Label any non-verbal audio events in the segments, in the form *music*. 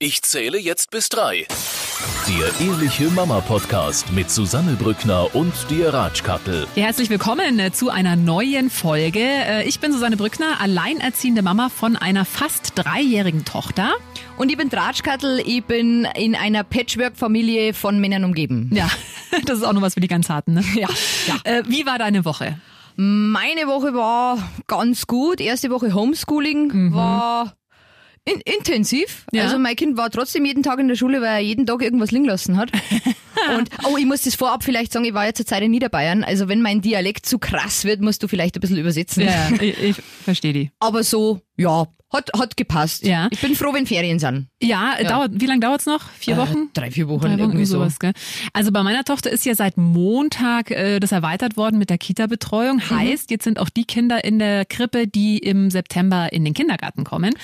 Ich zähle jetzt bis drei. Der Ehrliche Mama Podcast mit Susanne Brückner und dir Ratschkattel. Ja, herzlich willkommen äh, zu einer neuen Folge. Äh, Ich bin Susanne Brückner, alleinerziehende Mama von einer fast dreijährigen Tochter. Und ich bin Tratschkattel, ich bin in einer Patchwork-Familie von Männern umgeben. Ja, *laughs* das ist auch noch was für die ganz Harten. Ne? Ja, ja. Äh, wie war deine Woche? Meine Woche war ganz gut. Erste Woche Homeschooling war in intensiv. Ja. Also mein Kind war trotzdem jeden Tag in der Schule, weil er jeden Tag irgendwas liegen lassen hat. *laughs* Und oh, ich muss das vorab vielleicht sagen, ich war ja zur Zeit in Niederbayern. Also wenn mein Dialekt zu krass wird, musst du vielleicht ein bisschen übersetzen. Ja, ich, ich verstehe die. Aber so, ja, hat, hat gepasst. Ja. Ich bin froh, wenn Ferien sind. Ja, Dauert, wie lange dauert's noch? Vier Wochen? Äh, drei, vier Wochen, Drei Wochen, irgendwie so. sowas, gell? Also bei meiner Tochter ist ja seit Montag äh, das erweitert worden mit der Kita-Betreuung. Mhm. Heißt, jetzt sind auch die Kinder in der Krippe, die im September in den Kindergarten kommen.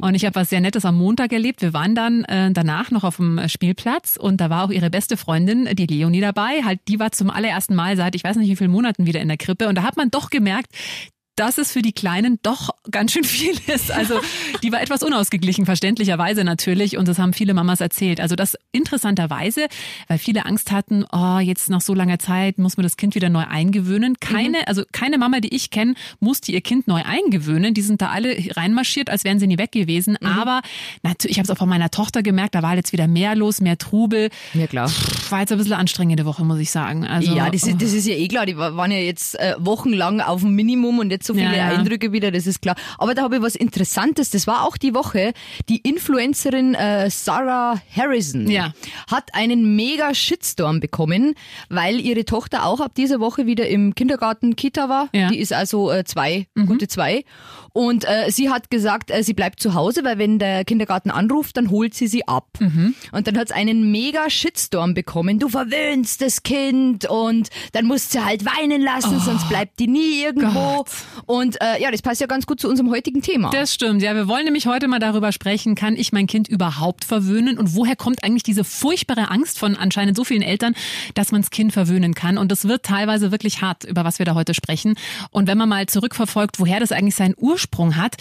Oh. Und ich habe was sehr Nettes am Montag erlebt. Wir waren dann äh, danach noch auf dem Spielplatz und da war auch ihre beste Freundin, die Leonie, dabei. Halt, die war zum allerersten Mal seit ich weiß nicht wie vielen Monaten wieder in der Krippe. Und da hat man doch gemerkt, dass es für die Kleinen doch ganz schön viel ist. Also die war etwas unausgeglichen, verständlicherweise natürlich. Und das haben viele Mamas erzählt. Also das interessanterweise, weil viele Angst hatten, oh, jetzt nach so langer Zeit muss man das Kind wieder neu eingewöhnen. Keine, also keine Mama, die ich kenne, musste ihr Kind neu eingewöhnen. Die sind da alle reinmarschiert, als wären sie nie weg gewesen. Aber natürlich, ich habe es auch von meiner Tochter gemerkt, da war jetzt wieder mehr los, mehr Trubel. Ja, klar. War jetzt ein bisschen anstrengende Woche, muss ich sagen. Also, ja, das ist, das ist ja eh klar. Die wa- waren ja jetzt äh, wochenlang auf dem Minimum und jetzt so viele Ja, ja. Eindrücke wieder, das ist klar. Aber da habe ich was Interessantes. Das war auch die Woche. Die Influencerin äh, Sarah Harrison Ja. hat einen mega Shitstorm bekommen, weil ihre Tochter auch ab dieser Woche wieder im Kindergarten Kita war. Ja. Mhm. Die ist also äh, zwei, gute zwei. Und äh, sie hat gesagt, äh, sie bleibt zu Hause, weil wenn der Kindergarten anruft, dann holt sie sie ab. Mhm. Und dann hat es einen mega Shitstorm bekommen. Du verwöhnst das Kind und dann musst sie halt weinen lassen, sonst bleibt die nie irgendwo. Oh Gott. Und äh, ja, das passt ja ganz gut zu unserem heutigen Thema. Das stimmt. Ja, wir wollen nämlich heute mal darüber sprechen, kann ich mein Kind überhaupt verwöhnen und woher kommt eigentlich diese furchtbare Angst von anscheinend so vielen Eltern, dass man das Kind verwöhnen kann. Und das wird teilweise wirklich hart, über was wir da heute sprechen. Und wenn man mal zurückverfolgt, woher das eigentlich seinen Ursprung hat,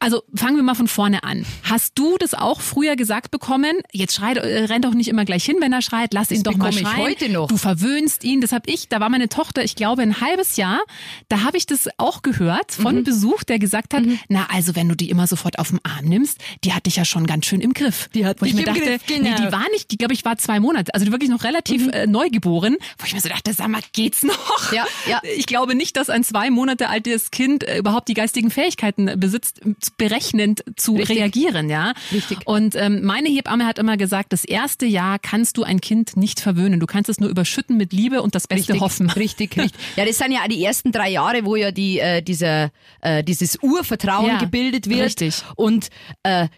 also fangen wir mal von vorne an. Hast du das auch früher gesagt bekommen? Jetzt schreit, äh, rennt doch nicht immer gleich hin, wenn er schreit. Lass ihn doch mal bekomme ich schreien. heute noch. Du verwöhnst ihn. Das habe ich. Da war meine Tochter, ich glaube, ein halbes Jahr. Da habe ich das auch gehört von Mhm. Besuch, der gesagt hat: Na, also wenn du die immer sofort auf den Arm nimmst, die hat dich ja schon ganz schön im Griff. Die hat wo ich mir dachte, Griff, genau. Mhm. nee, die war nicht. Die glaube ich war zwei Monate, also wirklich noch relativ äh, neugeboren. Wo ich mir so dachte, sag mal, geht's noch? Ja, ja. Ich glaube nicht, dass ein zwei Monate altes Kind äh, überhaupt die geistigen Fähigkeiten besitzt, berechnend zu Richtig. reagieren, ja. Richtig. Und ähm, meine Hebamme hat immer gesagt, das erste Jahr kannst du ein Kind nicht verwöhnen. Du kannst es nur überschütten mit Liebe und das Beste Richtig, hoffen. *laughs* richtig, richtig. Ja, das sind ja die ersten drei Jahre, wo ja die, äh, dieser, äh, dieses Urvertrauen Ja, gebildet wird. richtig. Und äh,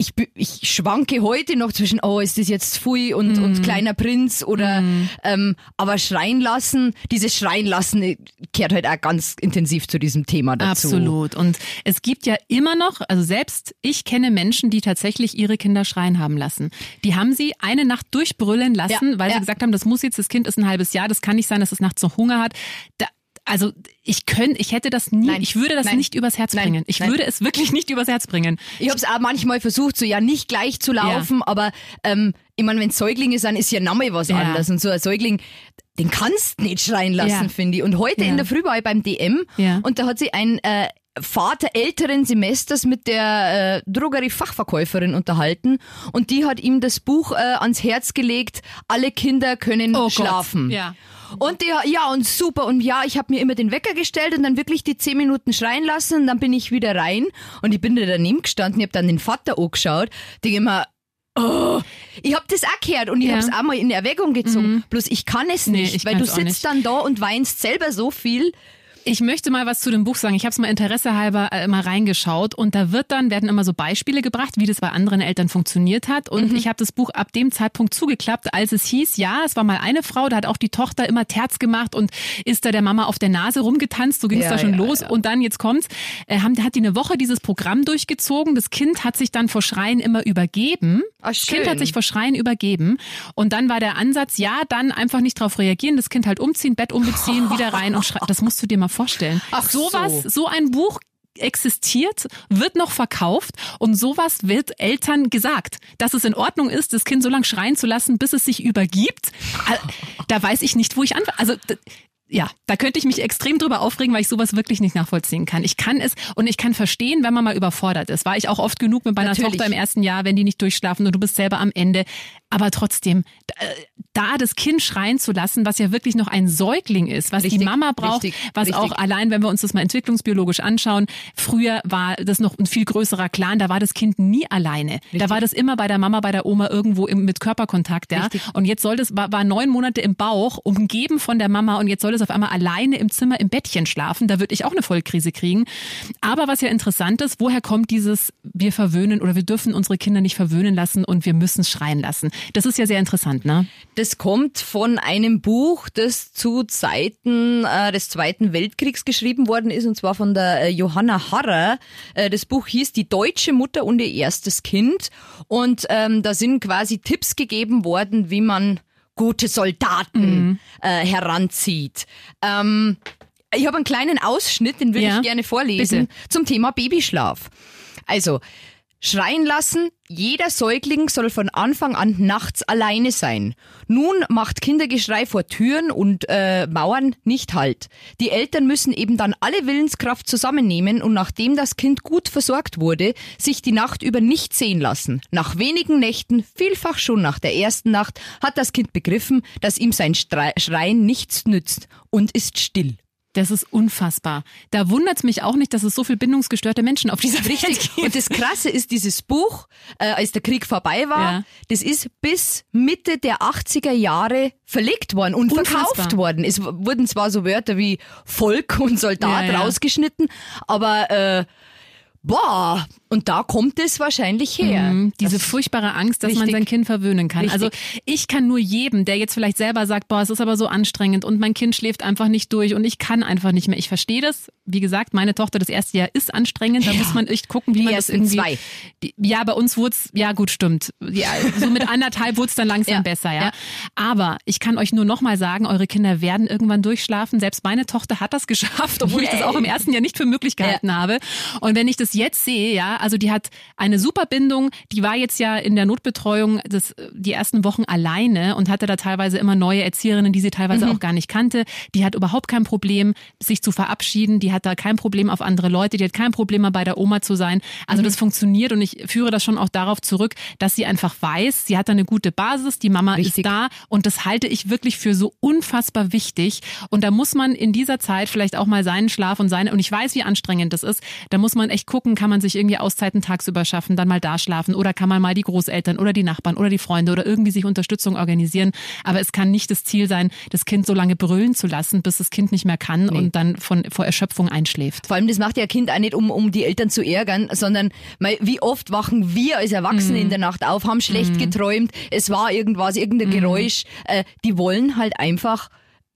ich, ich schwanke heute noch zwischen, oh, ist das jetzt Pfui und, Mhm. und kleiner Prinz oder, ähm, aber schreien lassen, dieses Schreien lassen äh, kehrt halt auch ganz intensiv zu diesem Thema dazu. Absolut. Und es gibt ja immer noch, also selbst ich kenne Menschen, die tatsächlich ihre Kinder schreien haben lassen. Die haben sie eine Nacht durchbrüllen lassen, Ja, weil ja. sie gesagt haben, das muss jetzt, das Kind ist ein halbes Jahr, das kann nicht sein, dass es nachts noch Hunger hat. Da, also ich könnte, ich hätte das nie, Nein, ich würde das nein, nicht übers Herz nein, bringen. Ich würde es wirklich nicht übers Herz bringen. Ich habe es auch manchmal versucht, so ja nicht gleich zu laufen, aber ähm, ich meine, wenn Säuglinge sind, ist ja nochmal was Ja. anderes. Und so ein Säugling, den kannst nicht schreien lassen, Ja. finde ich. Und heute Ja. in der Früh war ich beim DM Ja. und da hat sich ein äh, Vater älteren Semesters mit der äh, Drogerie-Fachverkäuferin unterhalten und die hat ihm das Buch äh, ans Herz gelegt, alle Kinder können Oh Gott. schlafen. Ja. Und der, ja, und super. Und ja, ich habe mir immer den Wecker gestellt und dann wirklich die zehn Minuten schreien lassen und dann bin ich wieder rein und ich bin da daneben gestanden, ich habe dann den Vater angeschaut, denke immer, oh, ich habe das auch gehört und ich Ja. habe es auch mal in Erwägung gezogen. Bloß ich kann es Nee, nicht, ich weil du sitzt dann da und weinst selber so viel. Ich möchte mal was zu dem Buch sagen. Ich habe es mal interessehalber äh, mal reingeschaut und da wird dann werden immer so Beispiele gebracht, wie das bei anderen Eltern funktioniert hat. Und ich habe das Buch ab dem Zeitpunkt zugeklappt, als es hieß, ja, es war mal eine Frau, da hat auch die Tochter immer Terz gemacht und ist da der Mama auf der Nase rumgetanzt. So ging es Ja, da schon ja, los. Und dann jetzt kommt's, äh, haben, hat die eine Woche dieses Programm durchgezogen. Das Kind hat sich dann vor Schreien immer übergeben. Ah, das Kind hat sich vor Schreien übergeben. Und dann war der Ansatz, ja, dann einfach nicht drauf reagieren, das Kind halt umziehen, Bett umbeziehen, *laughs* wieder rein und schreien. Das musst du dir mal vorstellen. Ach Sowas, so. so ein Buch existiert, wird noch verkauft und sowas wird Eltern gesagt, dass es in Ordnung ist, das Kind so lange schreien zu lassen, bis es sich übergibt. Da weiß ich nicht, wo ich anfange. Also ja, da könnte ich mich extrem drüber aufregen, weil ich sowas wirklich nicht nachvollziehen kann. Ich kann es und ich kann verstehen, wenn man mal überfordert ist. War ich auch oft genug mit meiner Natürlich. Tochter im ersten Jahr, wenn die nicht durchschlafen und du bist selber am Ende. Aber trotzdem, da das Kind schreien zu lassen, was ja wirklich noch ein Säugling ist, was richtig, die Mama braucht, richtig, was richtig. auch allein, wenn wir uns das mal entwicklungsbiologisch anschauen, früher war das noch ein viel größerer Clan, da war das Kind nie alleine. Da war das immer bei der Mama, bei der Oma irgendwo im, mit Körperkontakt, ja. Und jetzt soll das, war, war neun Monate im Bauch, umgeben von der Mama und jetzt soll es auf einmal alleine im Zimmer im Bettchen schlafen. Da würde ich auch eine Vollkrise kriegen. Aber was ja interessant ist, woher kommt dieses, wir verwöhnen oder wir dürfen unsere Kinder nicht verwöhnen lassen und wir müssen schreien lassen. Das ist ja sehr interessant, ne? Das kommt von einem Buch, das zu Zeiten äh, des Zweiten Weltkriegs geschrieben worden ist, und zwar von der äh, Johanna Harrer. Äh, das Buch hieß Die deutsche Mutter und ihr erstes Kind. Und ähm, da sind quasi Tipps gegeben worden, wie man gute Soldaten mhm. äh, heranzieht. Ähm, ich habe einen kleinen Ausschnitt, den würde ja, ich gerne vorlesen, bitte. zum Thema Babyschlaf. Also, Schreien lassen, jeder Säugling soll von Anfang an nachts alleine sein. Nun macht Kindergeschrei vor Türen und äh, Mauern nicht Halt. Die Eltern müssen eben dann alle Willenskraft zusammennehmen und nachdem das Kind gut versorgt wurde, sich die Nacht über nicht sehen lassen. Nach wenigen Nächten, vielfach schon nach der ersten Nacht, hat das Kind begriffen, dass ihm sein Schreien nichts nützt und ist still. Das ist unfassbar. Da wundert es mich auch nicht, dass es so viel bindungsgestörte Menschen auf dieser *laughs* Welt gibt. Und das Krasse ist, dieses Buch, äh, als der Krieg vorbei war, ja. das ist bis Mitte der 80er Jahre verlegt worden und Unfassbar. verkauft worden. Es wurden zwar so Wörter wie Volk und Soldat ja, ja. rausgeschnitten, aber äh, boah, und da kommt es wahrscheinlich her. Mhm, diese furchtbare Angst, dass richtig. man sein Kind verwöhnen kann. Richtig. Also ich kann nur jedem, der jetzt vielleicht selber sagt, boah, es ist aber so anstrengend und mein Kind schläft einfach nicht durch und ich kann einfach nicht mehr. Ich verstehe das. Wie gesagt, meine Tochter das erste Jahr ist anstrengend. Da ja. muss man echt gucken, wie die man das irgendwie. Zwei. Die, ja, bei uns wurde es, ja gut, stimmt. Ja, so mit anderthalb wurde es dann langsam ja. besser, ja? ja. Aber ich kann euch nur nochmal sagen, eure Kinder werden irgendwann durchschlafen. Selbst meine Tochter hat das *laughs* geschafft, obwohl ich das auch im ersten Jahr nicht für möglich gehalten habe. Und wenn ich das jetzt sehe, ja, also die hat eine super Bindung. Die war jetzt ja in der Notbetreuung das, die ersten Wochen alleine und hatte da teilweise immer neue Erzieherinnen, die sie teilweise mhm. auch gar nicht kannte. Die hat überhaupt kein Problem, sich zu verabschieden. Die hat da kein Problem auf andere Leute. Die hat kein Problem, mal bei der Oma zu sein. Also mhm. das funktioniert und ich führe das schon auch darauf zurück, dass sie einfach weiß, sie hat da eine gute Basis, die Mama Richtig. ist da und das halte ich wirklich für so unfassbar wichtig. Und da muss man in dieser Zeit vielleicht auch mal seinen Schlaf und seine, und ich weiß, wie anstrengend das ist, da muss man echt gucken, kann man sich irgendwie Auszeiten tagsüber schaffen, dann mal da schlafen oder kann man mal die Großeltern oder die Nachbarn oder die Freunde oder irgendwie sich Unterstützung organisieren. Aber es kann nicht das Ziel sein, das Kind so lange brüllen zu lassen, bis das Kind nicht mehr kann nee. und dann von, vor Erschöpfung einschläft. Vor allem, das macht ja Kind auch nicht, um, um die Eltern zu ärgern, sondern mal, wie oft wachen wir als Erwachsene mm. in der Nacht auf, haben schlecht mm. geträumt, es war irgendwas, irgendein mm. Geräusch. Äh, die wollen halt einfach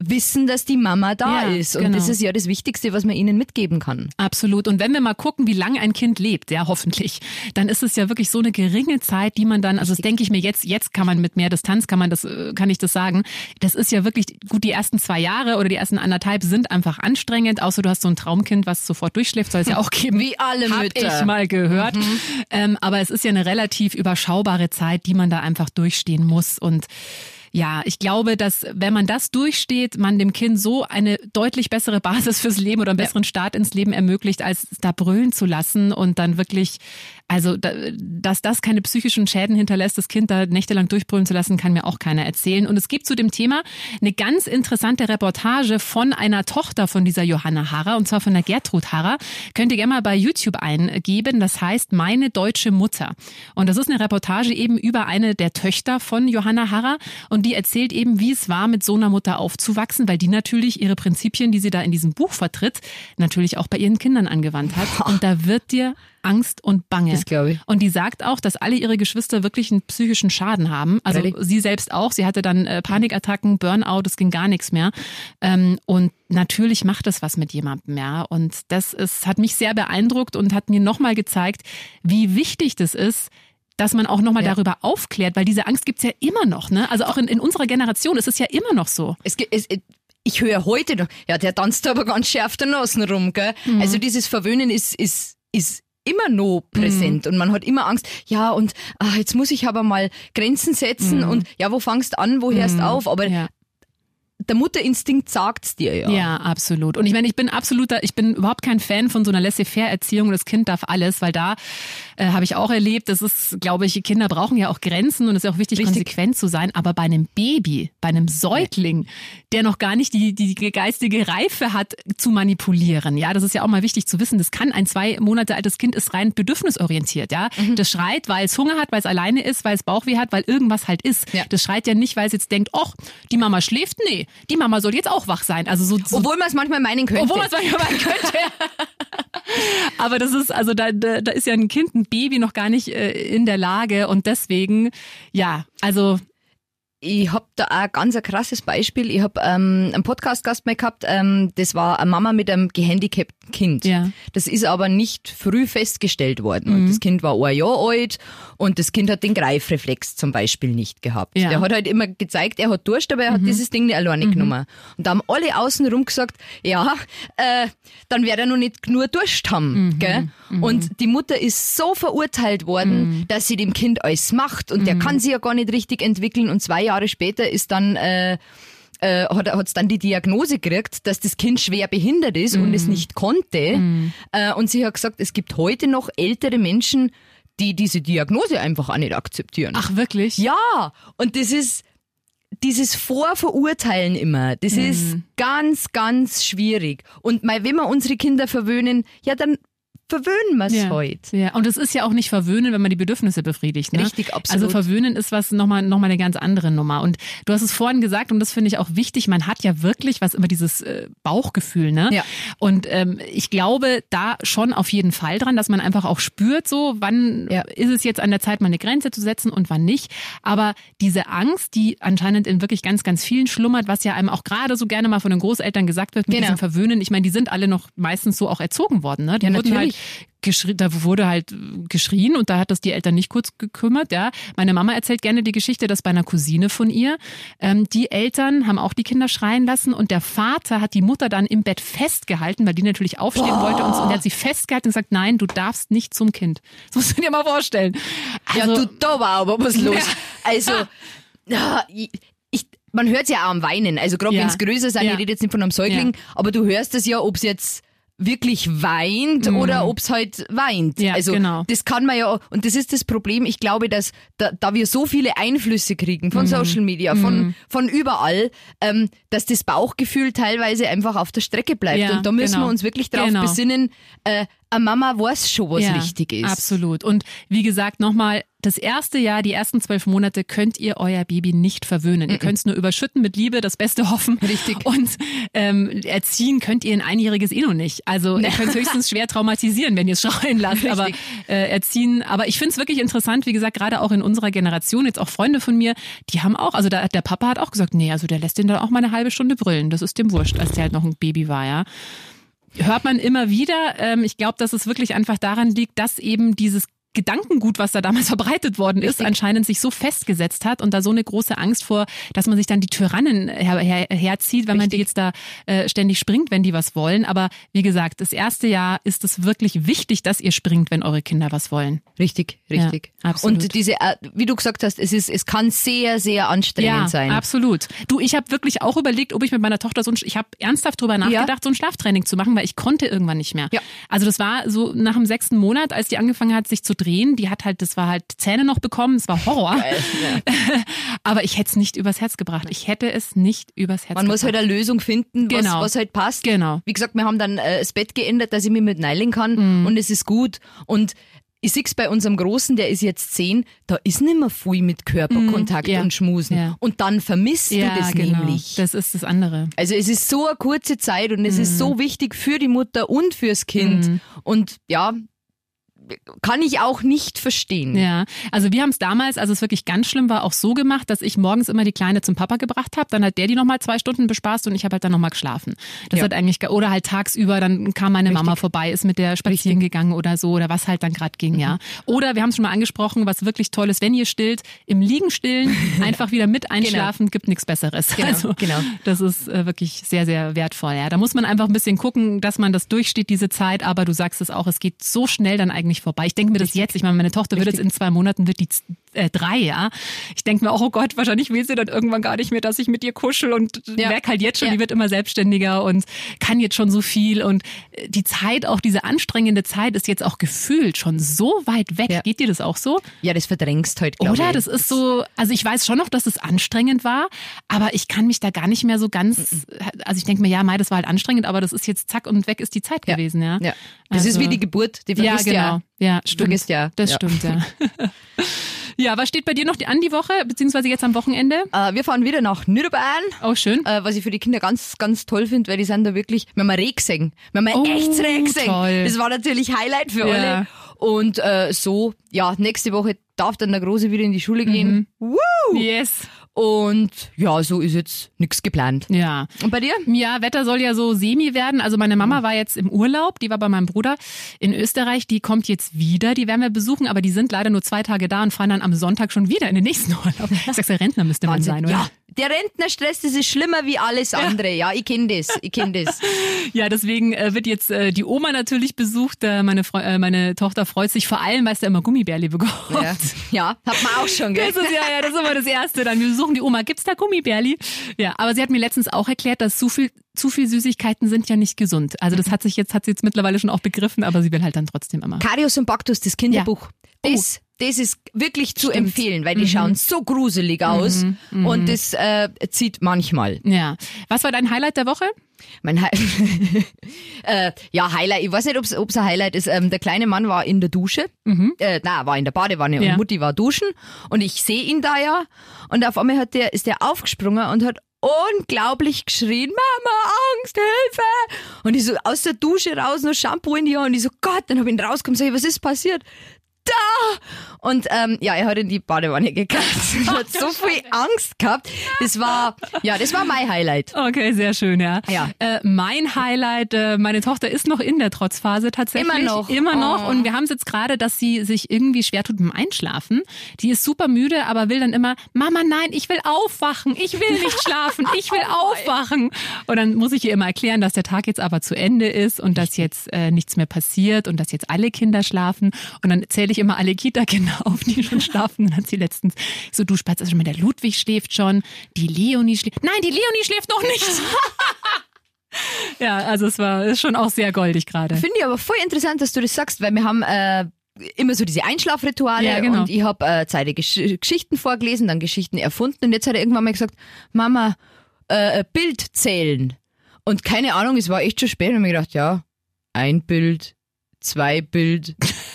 wissen, dass die Mama da ja, ist. Und genau. das ist ja das Wichtigste, was man ihnen mitgeben kann. Absolut. Und wenn wir mal gucken, wie lange ein Kind lebt, ja, hoffentlich, dann ist es ja wirklich so eine geringe Zeit, die man dann, also das denke ich mir jetzt, jetzt kann man mit mehr Distanz, kann man das, äh, kann ich das sagen. Das ist ja wirklich, gut, die ersten zwei Jahre oder die ersten anderthalb sind einfach anstrengend, außer du hast so ein Traumkind, was sofort durchschläft, soll es ja auch *laughs* geben. Wie alle Hab Mütter. ich mal gehört. Mhm. Ähm, aber es ist ja eine relativ überschaubare Zeit, die man da einfach durchstehen muss und ja, ich glaube, dass wenn man das durchsteht, man dem Kind so eine deutlich bessere Basis fürs Leben oder einen besseren ja. Start ins Leben ermöglicht, als da brüllen zu lassen und dann wirklich, also dass das keine psychischen Schäden hinterlässt, das Kind da nächtelang durchbrüllen zu lassen, kann mir auch keiner erzählen. Und es gibt zu dem Thema eine ganz interessante Reportage von einer Tochter von dieser Johanna Harrer, und zwar von der Gertrud Harrer. Könnt ihr gerne mal bei YouTube eingeben. Das heißt Meine deutsche Mutter. Und das ist eine Reportage eben über eine der Töchter von Johanna Harrer. Und und die erzählt eben, wie es war, mit so einer Mutter aufzuwachsen, weil die natürlich ihre Prinzipien, die sie da in diesem Buch vertritt, natürlich auch bei ihren Kindern angewandt hat. Und da wird dir Angst und Bange. Das glaube ich. Und die sagt auch, dass alle ihre Geschwister wirklich einen psychischen Schaden haben. Also really? sie selbst auch. Sie hatte dann äh, Panikattacken, Burnout, es ging gar nichts mehr. Ähm, und natürlich macht das was mit jemandem, ja. Und das ist, hat mich sehr beeindruckt und hat mir nochmal gezeigt, wie wichtig das ist, dass man auch nochmal ja. darüber aufklärt, weil diese Angst gibt's ja immer noch. Ne? Also auch in, in unserer Generation ist es ja immer noch so. Es, es, ich höre heute noch, ja, der tanzt aber ganz schärf der Nasen rum, gell? Mhm. Also dieses Verwöhnen ist, ist, ist immer noch präsent und man hat immer Angst, ja, und ah, jetzt muss ich aber mal Grenzen setzen und ja, wo fangst an, wo hörst auf? Aber Mhm. Ja. Der Mutterinstinkt sagt's dir ja. Ja, absolut. Und ich meine, ich bin absoluter, ich bin überhaupt kein Fan von so einer Laissez-faire-Erziehung. Das Kind darf alles, weil da äh, habe ich auch erlebt, das ist, glaube ich, Kinder brauchen ja auch Grenzen und es ist auch wichtig, Richtig. konsequent zu sein. Aber bei einem Baby, bei einem Säugling, der noch gar nicht die, die geistige Reife hat, zu manipulieren, ja, das ist ja auch mal wichtig zu wissen. Das kann ein zwei Monate altes Kind ist rein bedürfnisorientiert, ja. Mhm. Das schreit, weil es Hunger hat, weil es alleine ist, weil es Bauchweh hat, weil irgendwas halt ist. Ja. Das schreit ja nicht, weil es jetzt denkt, ach, die Mama schläft, nee, die Mama soll jetzt auch wach sein. Also so, so Obwohl man es manchmal meinen könnte. obwohl man es manchmal meinen könnte. *laughs* Aber das ist, also da, da, da ist ja ein Kind, ein Baby noch gar nicht äh, in der Lage und deswegen, ja, also Ich hab da auch ein ganz ein krasses Beispiel. Ich hab ähm, einen Podcast-Gast mal gehabt, ähm, das war eine Mama mit einem gehandicapten Kind. Ja. Mhm. Das ist aber nicht früh festgestellt worden. Und das Kind war ein Jahr alt und das Kind hat den Greifreflex zum Beispiel nicht gehabt. Ja. Mhm. Der hat halt immer gezeigt, er hat Durst, aber er hat dieses Ding nicht alleine genommen. Und da haben alle außenrum gesagt, ja, äh, dann wird er noch nicht nur Durst Mhm. haben. Gell? Und die Mutter ist so verurteilt worden, Mhm. dass sie dem Kind alles macht und der kann sich ja gar nicht richtig entwickeln und zwei Jahre später ist dann äh, äh, hat hat's dann die Diagnose gekriegt, dass das Kind schwer behindert ist und Mhm. es nicht konnte. Äh, und sie hat gesagt, es gibt heute noch ältere Menschen, die diese Diagnose einfach auch nicht akzeptieren. ach wirklich? Ja, und das ist dieses Vorverurteilen immer, das Mhm. ist ganz, ganz schwierig. Und mal, wenn wir unsere Kinder verwöhnen, ja, dann verwöhnen wir es Ja. heute. Ja, und es ist ja auch nicht verwöhnen, wenn man die Bedürfnisse befriedigt. Ne? Richtig, absolut. Also verwöhnen ist was nochmal noch mal eine ganz andere Nummer. Und du hast es vorhin gesagt, und das finde ich auch wichtig, man hat ja wirklich was über dieses äh, Bauchgefühl, ne? Ja. Und ähm, ich glaube da schon auf jeden Fall dran, dass man einfach auch spürt, so wann Ja. ist es jetzt an der Zeit, mal eine Grenze zu setzen und wann nicht. Aber diese Angst, die anscheinend in wirklich ganz, ganz vielen schlummert, was ja einem auch gerade so gerne mal von den Großeltern gesagt wird mit Genau. diesem Verwöhnen, ich meine, die sind alle noch meistens so auch erzogen worden, ne? Die Ja, wurden halt natürlich. Geschrien, da wurde halt geschrien und da hat das die Eltern nicht kurz gekümmert. Ja, meine Mama erzählt gerne die Geschichte, dass bei einer Cousine von ihr ähm, die Eltern haben auch die Kinder schreien lassen und der Vater hat die Mutter dann im Bett festgehalten, weil die natürlich aufstehen wollte und, und er hat sie festgehalten und gesagt, nein, du darfst nicht zum Kind. Das musst du dir mal vorstellen. ja, Also, du, da war aber was los. Also, *laughs* ja, ich, ich, man hört ja auch am Weinen. Also gerade Ja. wenn es größer sind, Ja. ich rede jetzt nicht von einem Säugling, aber du hörst es ja, ob es jetzt wirklich weint oder ob es halt weint. Mhm. Ja, also genau. das kann man ja, und das ist das Problem, ich glaube, dass da, da wir so viele Einflüsse kriegen Mhm. von Social Media, von, von überall, ähm, dass das Bauchgefühl teilweise einfach auf der Strecke bleibt. Ja, und da müssen genau. wir uns wirklich darauf Genau. besinnen, äh, eine Mama weiß schon, was ja, richtig ist. Absolut. Und wie gesagt, nochmal, das erste Jahr, die ersten zwölf Monate könnt ihr euer Baby nicht verwöhnen. Ihr könnt es nur überschütten mit Liebe, das Beste hoffen. Richtig. Und ähm, erziehen könnt ihr ein Einjähriges eh noch nicht. Also ihr *laughs* könnt höchstens schwer traumatisieren, wenn ihr es schreien lasst. Aber Richtig. äh, erziehen, aber ich finde es wirklich interessant, wie gesagt, gerade auch in unserer Generation, jetzt auch Freunde von mir, die haben auch, also da, der Papa hat auch gesagt, nee, also der lässt den dann auch mal eine halbe Stunde brüllen. Das ist dem wurscht, als der halt noch ein Baby war, ja hört man immer wieder. Ähm, ich glaube, dass es wirklich einfach daran liegt, dass eben dieses Gedankengut, was da damals *laughs* verbreitet worden ist, Richtig. anscheinend sich so festgesetzt hat und da so eine große Angst vor, dass man sich dann die Tyrannen her, her, herzieht, wenn man die jetzt da äh, ständig springt, wenn die was wollen. Aber wie gesagt, das erste Jahr ist es wirklich wichtig, dass ihr springt, wenn eure Kinder was wollen. Richtig, richtig. Ja, absolut. Und diese, äh, wie du gesagt hast, es ist, es kann sehr, sehr anstrengend Ja, sein. absolut. Du, ich habe wirklich auch überlegt, ob ich mit meiner Tochter so ein, ich habe ernsthaft drüber nachgedacht, so ein Schlaftraining zu machen, weil ich konnte irgendwann nicht mehr. Ja. Also das war so nach dem sechsten Monat, als die angefangen hat, sich zu drehen, die hat halt, das war halt Zähne noch bekommen, es war Horror. *laughs* Aber ich hätte es nicht übers Herz gebracht. Ich hätte es nicht übers Herz Man gebracht. muss halt eine Lösung finden, was, Genau. was halt passt. Genau. Wie gesagt, wir haben dann äh, das Bett geändert, dass ich mich mit neilen kann Mhm. und es ist gut. Und ich sehe bei unserem Großen, der ist jetzt zehn, da ist nicht mehr viel mit Körperkontakt Mhm, ja. und Schmusen. Ja. Und dann vermisst ja, du das genau. nämlich. Das ist das andere. Also es ist so eine kurze Zeit und es Mhm. ist so wichtig für die Mutter und fürs Kind. Und ja, kann ich auch nicht verstehen. Ja, also wir haben es damals, als es wirklich ganz schlimm war, auch so gemacht, dass ich morgens immer die Kleine zum Papa gebracht habe. Dann hat der die nochmal zwei Stunden bespaßt und ich habe halt dann nochmal geschlafen. Das Ja. hat eigentlich, ge- oder halt tagsüber, dann kam meine Mama Richtig. vorbei, ist mit der spazieren gegangen oder so, oder was halt dann gerade ging, ja. Oder wir haben es schon mal angesprochen, was wirklich toll ist, wenn ihr stillt, im Liegen stillen, *laughs* einfach wieder mit einschlafen, gibt nichts Besseres. Genau, also, genau. Das ist äh, wirklich sehr, sehr wertvoll. Ja, da muss man einfach ein bisschen gucken, dass man das durchsteht, diese Zeit. Aber du sagst es auch, es geht so schnell dann eigentlich vorbei. Ich denke mir das jetzt. Ich meine, meine Tochter wird jetzt in zwei Monaten wird die äh, drei, ja. Ich denke mir auch, oh Gott, wahrscheinlich will sie dann irgendwann gar nicht mehr, dass ich mit ihr kuschel und Ja. merke halt jetzt schon, Ja. die wird immer selbstständiger und kann jetzt schon so viel. Und äh, die Zeit, auch diese anstrengende Zeit, ist jetzt auch gefühlt schon so weit weg. Ja. Geht dir das auch so? Ja, das verdrängst heute, glaube Oder? Das ist so, also ich weiß schon noch, dass es anstrengend war, aber ich kann mich da gar nicht mehr so ganz, also ich denke mir, ja, Mai, das war halt anstrengend, aber das ist jetzt zack und weg ist die Zeit Ja. gewesen, ja. Ja. Das ist Also- wie die Geburt, die Ja, vergisst genau. Ja. Stimmt. vergisst ja. Das Ja. stimmt, ja. *laughs* ja, was steht bei dir noch an die Woche, beziehungsweise jetzt am Wochenende? Äh, wir fahren wieder nach Niederbayern. Oh, schön. Äh, was ich für die Kinder ganz, ganz toll finde, weil die sind da wirklich, wir haben ein Reh gesehen. Wir Oh, Reh gesehen. toll. Das war natürlich Highlight für Ja. alle. Und äh, so, ja, nächste Woche darf dann der Große wieder in die Schule gehen. Mhm. Woo! Yes. Und ja, so ist jetzt nichts geplant. Ja. Und bei dir? Ja, Wetter soll ja so semi werden. Also meine Mama war jetzt im Urlaub, die war bei meinem Bruder in Österreich, die kommt jetzt wieder, die werden wir besuchen, aber die sind leider nur zwei Tage da und fahren dann am Sonntag schon wieder in den nächsten *laughs* Urlaub. Ich sag's, der Rentner müsste man sein, oder? Ja, der Rentnerstress, das ist schlimmer wie alles andere. Ja, ich kenne das, ich kenne das. *laughs* Ja, deswegen äh, wird jetzt äh, die Oma natürlich besucht. Äh, meine, Freu äh, meine Tochter freut sich vor allem, weil es da immer Gummibärli bekommt. Ja, ja hat man auch schon, gell? Das ist ja, ja, das ist immer das Erste. Dann wir besuchen die Oma. Gibt's da Gummibärli? Ja, aber sie hat mir letztens auch erklärt, dass zu viel, zu viel Süßigkeiten sind ja nicht gesund. Also das hat sich jetzt, hat sie jetzt mittlerweile schon auch begriffen, aber sie will halt dann trotzdem immer. Karius und Baktus, das Kinderbuch. Oh. Das, das ist wirklich zu Stimmt. empfehlen, weil die schauen so gruselig aus und das äh, zieht manchmal. Ja. Was war dein Highlight der Woche? Mein Hi *laughs* äh, ja, Highlight, ich weiß nicht, ob es ein Highlight ist. Ähm, der kleine Mann war in der Dusche, äh, na, war in der Badewanne Ja. und Mutti war duschen und ich sehe ihn da ja und auf einmal hat der, ist der aufgesprungen und hat unglaublich geschrien, Mama, Angst, Hilfe! Und ich so aus der Dusche raus, noch Shampoo in die Hand und ich so, Gott, dann hab ich ihn rausgekommen, sag ich, was ist passiert? Da! Und ähm, ja, er hat in die Badewanne gekackt. *laughs* Er hat so viel Angst gehabt. Das war, ja, das war mein Highlight. Okay, sehr schön, ja. Ja. Äh, mein Highlight, äh, meine Tochter ist noch in der Trotzphase tatsächlich. Immer noch. Immer noch. Oh. Und wir haben es jetzt gerade, dass sie sich irgendwie schwer tut dem Einschlafen. Die ist super müde, aber will dann immer, Mama, nein, ich will aufwachen. Ich will nicht *laughs* schlafen. Ich will aufwachen. Und dann muss ich ihr immer erklären, dass der Tag jetzt aber zu Ende ist und dass jetzt äh, nichts mehr passiert und dass jetzt alle Kinder schlafen. Und dann zähle ich immer alle Kita-Kinder *laughs* auf, die schon *laughs* schlafen. Dann hat sie letztens so, du Spatz, also der Ludwig schläft schon, die Leonie schläft. Nein, die Leonie schläft noch nicht. *laughs* ja, also es war ist schon auch sehr goldig gerade. Finde ich aber voll interessant, dass du das sagst, weil wir haben äh, immer so diese Einschlafrituale Ja, genau. und ich habe äh, Zeit Gesch Geschichten vorgelesen, dann Geschichten erfunden und jetzt hat er irgendwann mal gesagt, Mama, äh, Bild zählen. Und keine Ahnung, es war echt schon spät und ich hab mir gedacht, ja, ein Bild, zwei Bild,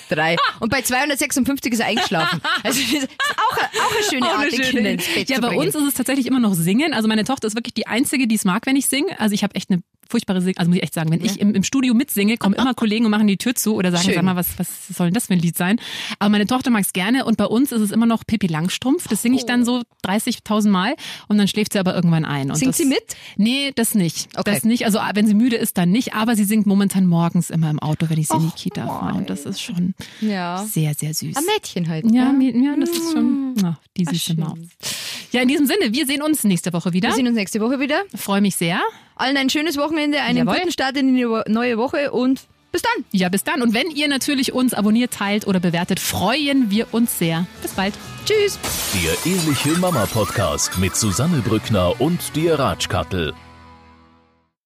drei. *laughs* Und bei 256 ist er eingeschlafen. Also das ist auch, eine- auch eine schöne Auch Art, schöne- Kinder ins Bett Ja, zu bei bringen. uns ist es tatsächlich immer noch Singen. Also meine Tochter ist wirklich die Einzige, die es mag, wenn ich singe. Also ich habe echt eine furchtbare Sing also muss ich echt sagen, wenn ich im, im Studio mitsinge, kommen immer *laughs* Kollegen und machen die Tür zu oder sagen, Schön. sag mal, was, was soll denn das für ein Lied sein? Aber meine Tochter mag es gerne und bei uns ist es immer noch Pippi Langstrumpf. Das singe ich dann so 30.000 Mal und dann schläft sie aber irgendwann ein. Und Singt das, sie mit? Nee, das nicht. Okay. Das nicht. Also wenn sie müde ist, dann nicht. Aber sie singt momentan morgens immer im Auto, wenn ich sie in die Och, Kita fahre. Und das ist schon Ja. sehr, sehr süß. Ein Mädchen halt. Ja, ne? ja, das ist schon ach, die süße. Maus. Ja, in diesem Sinne, wir sehen uns nächste Woche wieder. Wir sehen uns nächste Woche wieder. Freue mich sehr. Allen ein schönes Wochenende, einen Jawohl. guten Start in die neue Woche und bis dann. Ja, bis dann. Und wenn ihr natürlich uns abonniert, teilt oder bewertet, freuen wir uns sehr. Bis bald. Tschüss. Der Ehrliche Mama Podcast mit Susanne Brückner und dir Ratschkattel.